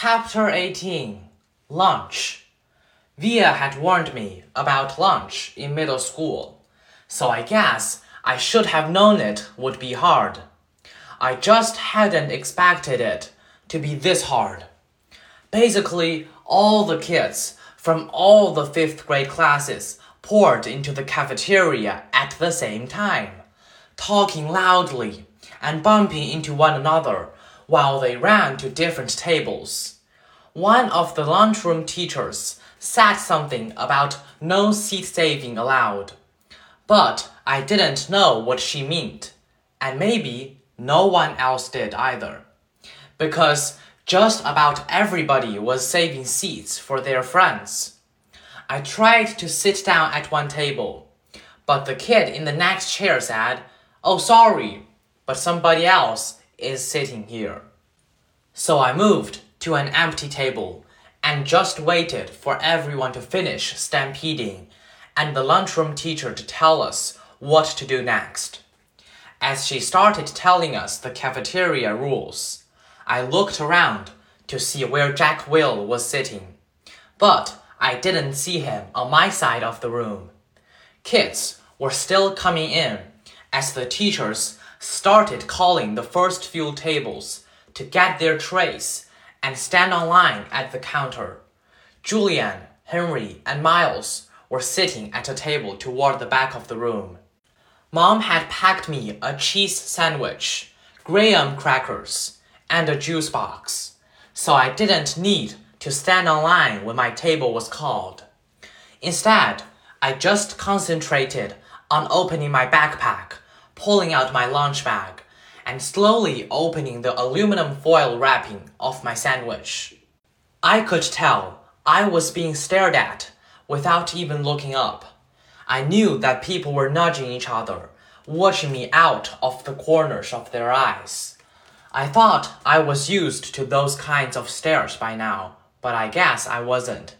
Chapter 18 Lunch Via had warned me about lunch in middle school, so I guess I should have known it would be hard. I just hadn't expected it to be this hard. Basically, all the kids from all the fifth grade classes poured into the cafeteria at the same time, talking loudly and bumping into one another while they ran to different tables. One of the lunchroom teachers said something about no seat saving allowed, but I didn't know what she meant, and maybe no one else did either, because just about everybody was saving seats for their friends. I tried to sit down at one table, but the kid in the next chair said, Oh, sorry, but somebody else is sitting here. So I moved to an empty table and just waited for everyone to finish stampeding and the lunchroom teacher to tell us what to do next. As she started telling us the cafeteria rules, I looked around to see where Jack Will was sitting, but I didn't see him on my side of the room. Kids were still coming in as the teachers started calling the first few tables to get their trays and stand on line at the counter. Julian, Henry, and Miles were sitting at a table toward the back of the room. Mom had packed me a cheese sandwich, graham crackers, and a juice box, so I didn't need to stand on line when my table was called. Instead, I just concentrated on opening my backpack, pulling out my lunch bag, and slowly opening the aluminum foil wrapping of my sandwich. I could tell I was being stared at without even looking up. I knew that people were nudging each other, watching me out of the corners of their eyes. I thought I was used to those kinds of stares by now, but I guess I wasn't.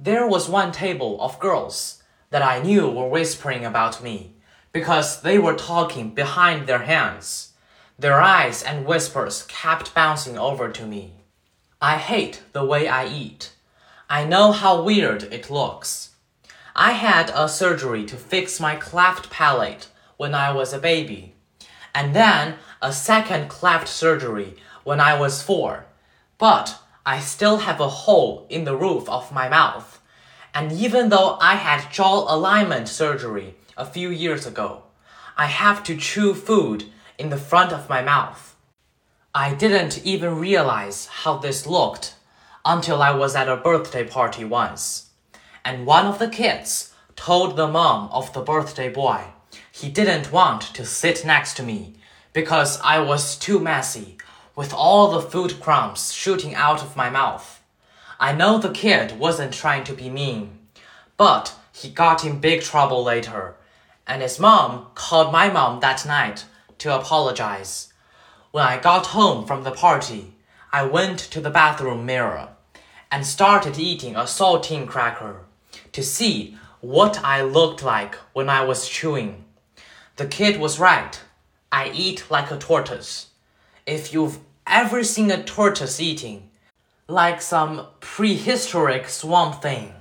There was one table of girls that I knew were whispering about me because they were talking behind their hands. Their eyes and whispers kept bouncing over to me. I hate the way I eat. I know how weird it looks. I had a surgery to fix my cleft palate when I was a baby, and then a second cleft surgery when I was four. But I still have a hole in the roof of my mouth. And even though I had jaw alignment surgery a few years ago, I have to chew food in the front of my mouth. I didn't even realize how this looked until I was at a birthday party once. And one of the kids told the mom of the birthday boy he didn't want to sit next to me because I was too messy with all the food crumbs shooting out of my mouth. I know the kid wasn't trying to be mean, but he got in big trouble later, and his mom called my mom that night to apologize. When I got home from the party, I went to the bathroom mirror and started eating a saltine cracker to see what I looked like when I was chewing. The kid was right. I eat like a tortoise. If you've ever seen a tortoise eating, like some prehistoric swamp thing,